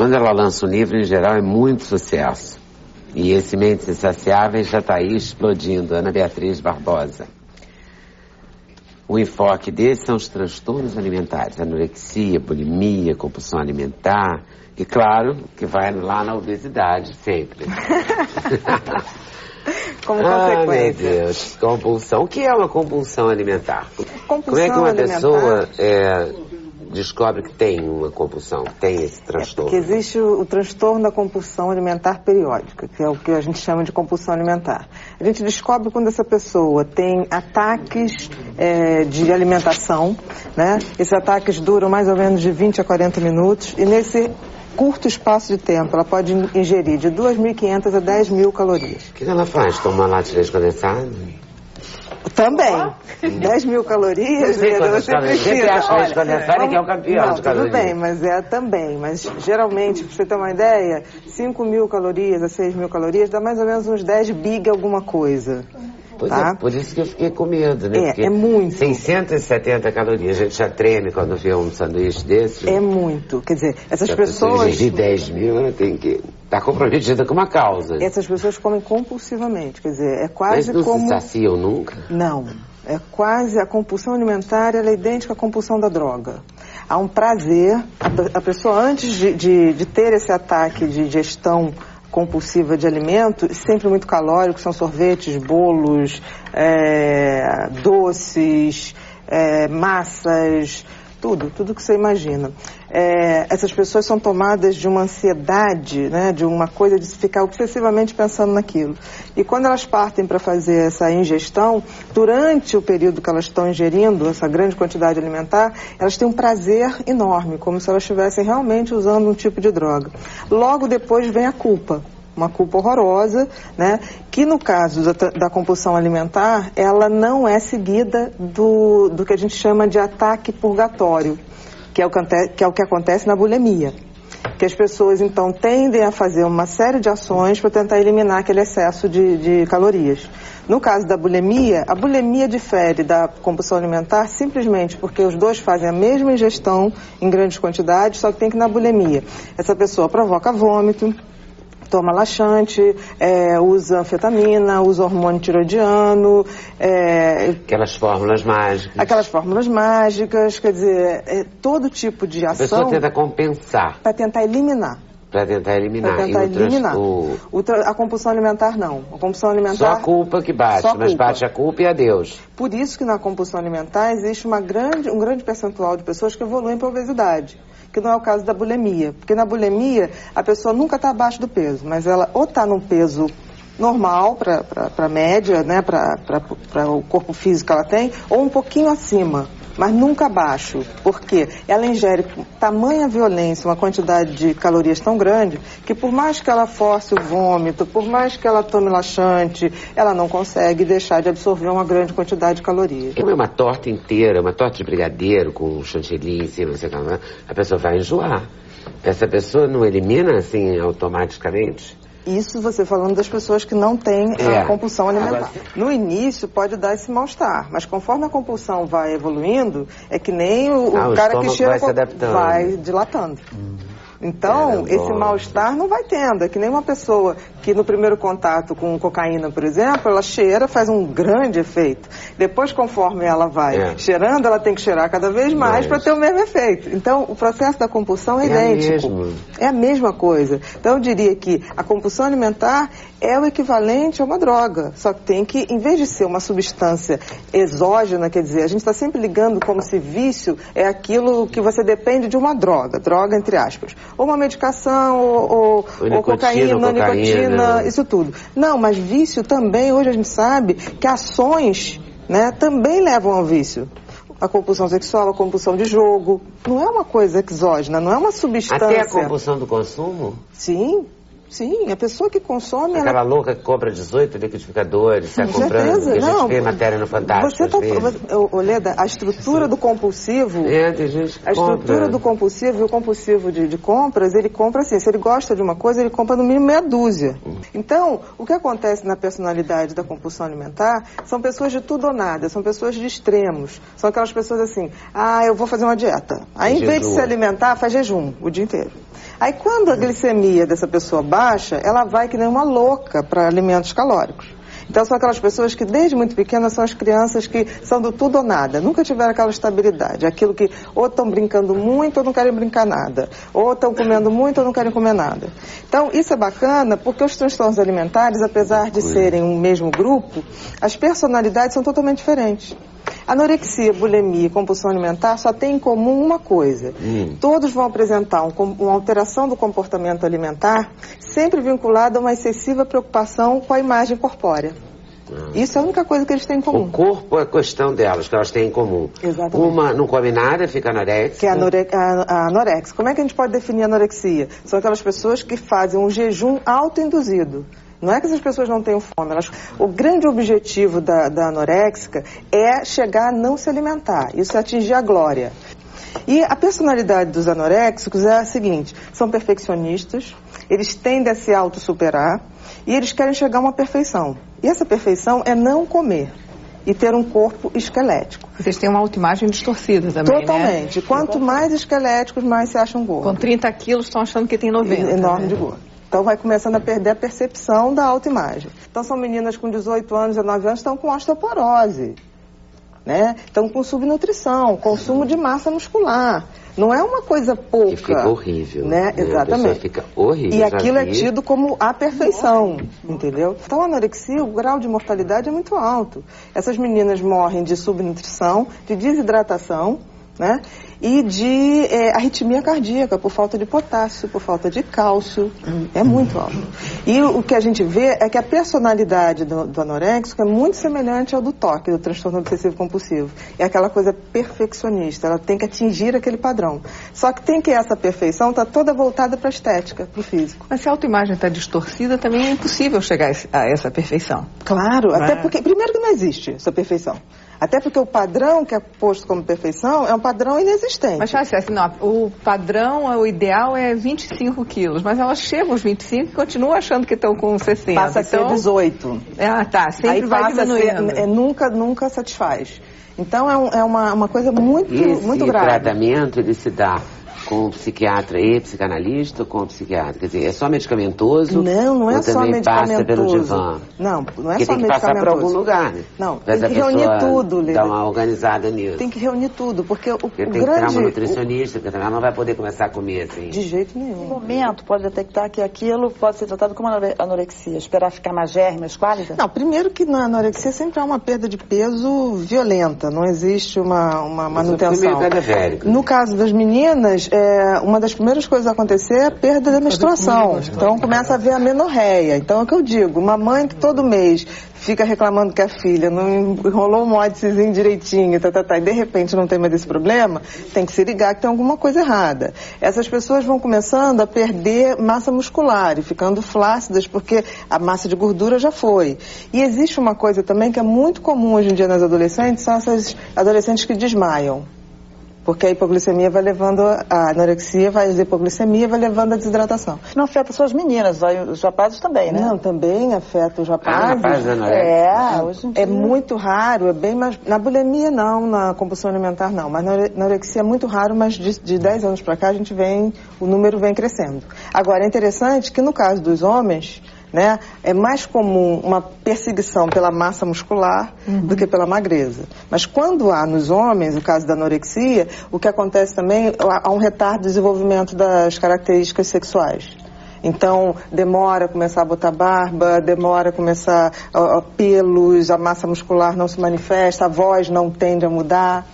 Quando ela lança um livro, em geral, é muito sucesso. E esse Mentes Insaciáveis já está aí explodindo, Ana Beatriz Barbosa. O enfoque desse são os transtornos alimentares, anorexia, bulimia, compulsão alimentar e, claro, que vai lá na obesidade sempre. Como consequência. Ah, meu Deus, compulsão. O que é uma compulsão alimentar? Compulsão Como é que uma alimentar- pessoa é, descobre que tem uma compulsão, tem esse Que transtorno? existe o, o transtorno da compulsão alimentar periódica, que é o que a gente chama de compulsão alimentar. A gente descobre quando essa pessoa tem ataques eh, de alimentação, né? Esses ataques duram mais ou menos de 20 a 40 minutos e nesse curto espaço de tempo ela pode ingerir de 2.500 a 10.000 calorias. O que ela faz? Toma latte de leite condensado? Também. 10 mil calorias, Eu sei quantas você calorias. precisa. Sempre leite Olha, condensado que é o campeão não, de calorias. Tudo bem, mas é também. Mas geralmente, pra você ter uma ideia, 5 mil calorias a 6 mil calorias dá mais ou menos uns 10 big alguma coisa. Pois Tá. é, por isso que eu fiquei com medo, né? É, Porque é muito. 670 calorias, a gente já treme quando vê um sanduíche desse. É muito. Quer dizer, essas Se pessoa pessoas. exigir 10 mil, ela tem que estar comprometida com uma causa. Essas pessoas comem compulsivamente. Quer dizer, é Mas quase não como. se saciam nunca. Não. É quase a compulsão alimentar, ela é idêntica à compulsão da droga. Há um prazer, a pessoa antes de, de- de ter esse ataque de gestão compulsiva de alimento, sempre muito calórico, são sorvetes, bolos, é, doces, é, massas, tudo, tudo que você imagina. É, essas pessoas são tomadas de uma ansiedade, né, de uma coisa de ficar obsessivamente pensando naquilo. E quando elas partem para fazer essa ingestão, durante o período que elas estão ingerindo essa grande quantidade alimentar, elas têm um prazer enorme, como se elas estivessem realmente usando um tipo de droga. Logo depois vem a culpa uma culpa horrorosa, né? Que no caso da, da compulsão alimentar, ela não é seguida do, do que a gente chama de ataque purgatório, que é o que, que é o que acontece na bulimia. Que as pessoas então tendem a fazer uma série de ações para tentar eliminar aquele excesso de, de calorias. No caso da bulimia, a bulimia difere da compulsão alimentar simplesmente porque os dois fazem a mesma ingestão em grandes quantidades, só que tem que na bulimia. Essa pessoa provoca vômito, toma laxante, é, usa anfetamina, usa hormônio tiroidiano, é, Aquelas fórmulas mágicas. aquelas fórmulas mágicas, quer dizer, é, todo tipo de A pessoa ação tenta compensar para tentar eliminar. para tentar eliminar. Para tentar eliminar. o- O tra- a compulsão alimentar não. A compulsão Só alimentar. a culpa que bate, Só a mas bate a culpa e adeus. Por isso que na compulsão alimentar existe uma grande, um grande percentual de pessoas que evoluem para obesidade, que não é o caso da bulimia. Porque na bulimia a pessoa nunca está abaixo do peso, mas ela ou está num peso normal para a média, né, para o corpo físico que ela tem, ou um pouquinho acima, mas nunca abaixo. Por quê? Ela ingere tamanha violência, uma quantidade de calorias tão grande, que por mais que ela force o vômito, por mais que ela tome laxante, ela não consegue deixar de absorver uma grande quantidade de calorias. Comer uma torta inteira, uma torta de brigadeiro com chantilly em cima, sei lá, a pessoa vai enjoar. Essa pessoa não elimina assim automaticamente? Isso você falando das pessoas que não têm É. a compulsão alimentar. No início pode dar esse mal-estar, mas conforme a compulsão vai evoluindo, é que nem o, Ah, o cara que cheira vai se adaptando. vai dilatando. Então, Caramba. esse mal-estar não vai tendo. É que nem uma pessoa que no primeiro contato com cocaína, por exemplo, ela cheira, faz um grande efeito. Depois, conforme ela vai É. cheirando, ela tem que cheirar cada vez mais para ter o mesmo efeito. Então, o processo da compulsão é, É idêntico. mesmo. É a mesma coisa. Então eu diria que a compulsão alimentar é o equivalente a uma droga. Só que tem que, em vez de ser uma substância exógena, quer dizer, a gente está sempre ligando como se vício é aquilo que você depende de uma droga, droga entre aspas. Ou uma medicação, ou, ou- Ou ou cocaína, cocaína. nicotina, isso tudo. Não, mas vício também, hoje a gente sabe que ações né, também levam ao vício. A compulsão sexual, a compulsão de jogo. Não é uma coisa exógena, não é uma substância. Até a compulsão do consumo? Sim, sim. A pessoa que consome, ela Aquela louca que compra 18 liquidificadores, Com comprando, certeza, gente não. vê matéria no Fantástico Você tá, às vezes. você- ô, ô, Leda, a estrutura do compulsivo, É, tem gente que a estrutura compra. do compulsivo e o compulsivo de, de compras, ele compra assim, se ele gosta de uma coisa, ele compra no mínimo meia dúzia. Então, o que acontece na personalidade da compulsão alimentar são pessoas de tudo ou nada, são pessoas de extremos. São aquelas pessoas assim, ah, eu vou fazer uma dieta. Aí, em vez de se alimentar, faz jejum o dia inteiro. Aí, quando a glicemia dessa pessoa baixa, ela vai que nem uma louca para alimentos calóricos. Então são aquelas pessoas que desde muito pequenas são as crianças que são do tudo ou nada, nunca tiveram aquela estabilidade, aquilo que ou estão brincando muito ou não querem brincar nada, ou estão comendo muito ou não querem comer nada. Então isso é bacana porque os transtornos alimentares, apesar de serem um mesmo grupo, as personalidades são totalmente diferentes. Anorexia, bulimia e compulsão alimentar só têm em comum uma coisa. Hum. Todos vão apresentar um, uma alteração do comportamento alimentar, sempre vinculada a uma excessiva preocupação com a imagem corpórea. Ah. Isso é a única coisa que eles têm em comum. O corpo é questão delas, que elas têm em comum. Exatamente. Uma não come nada, fica anorexia. Que é anore a, a anorexia. Como é que a gente pode definir anorexia? São aquelas pessoas que fazem um jejum autoinduzido. Não é que essas pessoas não tenham fome. Elas, o grande objetivo da, da anoréxica é chegar a não se alimentar. Isso é atingir a glória. E a personalidade dos anoréxicos é a seguinte: são perfeccionistas, eles tendem a se autossuperar e eles querem chegar a uma perfeição. E essa perfeição é não comer e ter um corpo esquelético. Vocês têm uma autoimagem distorcida também, né? Totalmente. Né? Quanto mais esqueléticos, mais se acham gordos. Com 30 quilos estão achando que tem 90. Enorme né? de gordo. Então vai começando a perder a percepção da autoimagem. Então são meninas com 18 anos, 19 anos, estão com osteoporose. Né? Estão com subnutrição, consumo de massa muscular. Não é uma coisa pouca. E fica horrível. Né? né? Exatamente. fica horrível. E aquilo é tido como a perfeição, entendeu? Então a anorexia, o grau de mortalidade é muito alto. Essas meninas morrem de subnutrição, de desidratação, né? E de é, arritmia cardíaca por falta de potássio, por falta de cálcio. É muito alto. E o, que a gente vê é que a personalidade do, do anoréxico é muito semelhante ao do toque, do transtorno obsessivo compulsivo. É aquela coisa perfeccionista, ela tem que atingir aquele padrão. Só que tem que essa perfeição está toda voltada para a estética, para o físico. Mas se a autoimagem está distorcida, também é impossível chegar a essa perfeição. Claro, até é? porque, primeiro que não existe essa perfeição. Até porque o padrão que é posto como perfeição é um padrão inexistente. Mas, assim, não, o padrão, o ideal é 25 quilos, mas elas chegam aos 25 e continuam achando que estão com 60. Passa a ser 18. Ah, tá. Sempre Aí vai passa diminuindo. Ser, é, nunca, nunca satisfaz. Então é, um, é uma, uma coisa muito, Esse muito grave. Esse tratamento ele se dá com o psiquiatra e psicanalista ou com o psiquiatra? Quer dizer, é só medicamentoso? Não, não é só medicamentoso. passa pelo divã? Não, não é Porque só medicamentoso. tem que passar para algum lugar, né? Não, tem que reunir tudo, Lili. Dar uma organizada nisso. Tem que reunir tudo, porque o, porque o tem grande... que ter uma nutricionista, porque ela não vai poder começar a comer assim. De jeito nenhum. No momento, pode detectar que aquilo pode ser tratado como anorexia. Esperar ficar magérrima, esquálida? Não, primeiro que na anorexia sempre há uma perda de peso violenta, não existe uma, uma manutenção. No caso das meninas, é, uma das primeiras coisas a acontecer é a perda da menstruação. Então começa a haver a menorreia. Então é o que eu digo, uma mãe que todo mês fica reclamando que a filha não enrolou o módicezinho direitinho, tá, tá, tá, e de repente não tem mais esse problema, tem que se ligar que tem alguma coisa errada. Essas pessoas vão começando a perder massa muscular e ficando flácidas porque a massa de gordura já foi. E existe uma coisa também que é muito comum hoje em dia nas adolescentes, são essas adolescentes que desmaiam. Porque a hipoglicemia vai levando, a anorexia vai a hipoglicemia vai levando a desidratação. Não afeta só as meninas, os rapazes também, né? Não, também afeta os rapazes. Ah, rapazes é, hoje em dia. é muito raro, é bem mais. Na bulimia não, na compulsão alimentar não, mas na anorexia é muito raro, mas de, de 10 anos para cá a gente vem, o número vem crescendo. Agora, é interessante que no caso dos homens, né? É mais comum uma perseguição pela massa muscular uhum. do que pela magreza. Mas quando há nos homens, o caso da anorexia, o que acontece também há um retardo de desenvolvimento das características sexuais. Então, demora a começar a botar barba, demora a começar a, pelos, a massa muscular não se manifesta, a voz não tende a mudar.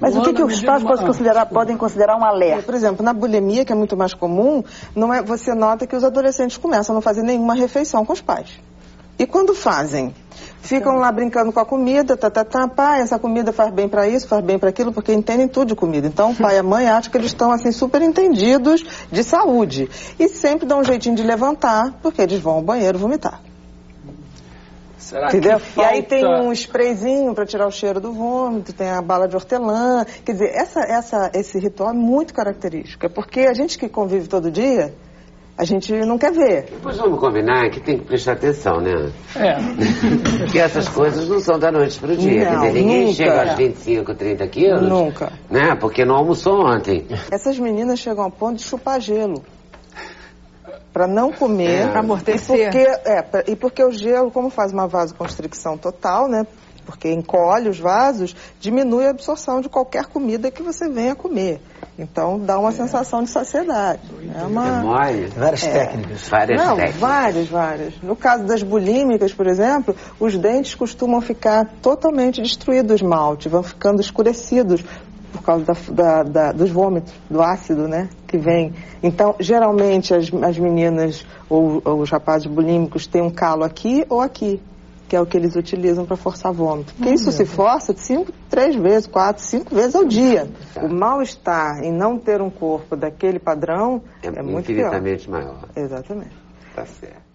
Mas o que, que os pais podem considerar, podem considerar um alerta? Por exemplo, na bulimia, que é muito mais comum, não é, você nota que os adolescentes começam a não fazer nenhuma refeição com os pais. E quando fazem? Ficam lá brincando com a comida, tá, tá, tá, pai, essa comida faz bem para isso, faz bem para aquilo, porque entendem tudo de comida. Então, o pai e a mãe acham que eles estão, assim, super entendidos de saúde. E sempre dão um jeitinho de levantar, porque eles vão ao banheiro vomitar. Será Entendeu? Falta... E aí tem um sprayzinho para tirar o cheiro do vômito, tem a bala de hortelã. Quer dizer, essa, essa, esse ritual é muito característico. É porque a gente que convive todo dia a gente não quer ver. Depois vamos combinar que tem que prestar atenção, né? É. Porque essas coisas não são da noite pro dia. Não, Quer dizer, ninguém nunca. chega aos 25, 30 quilos. Nunca. Né? Porque não almoçou ontem. Essas meninas chegam ao ponto de chupar gelo. Para não comer. É. Amortecer. E porque, é, pra- e porque o gelo, como faz uma vasoconstricção total, né? Porque encolhe os vasos, diminui a absorção de qualquer comida que você venha comer. Então dá uma sensação de saciedade. É É uma. mole. Várias técnicas. Várias Não, técnicas. várias, várias. No caso das bulímicas, por exemplo, os dentes costumam ficar totalmente destruídos do esmalte, vão ficando escurecidos por causa da, da- da- dos vômitos, do ácido, né, que vem. Então, geralmente as, as meninas ou, ou os rapazes bulímicos têm um calo aqui ou aqui, que é o que eles utilizam para forçar vômito. Porque isso se força de cinco, três vezes, quatro, cinco vezes ao dia. O mal-estar em não ter um corpo daquele padrão É, é, muito pior. infinitamente maior. Exatamente. Tá certo.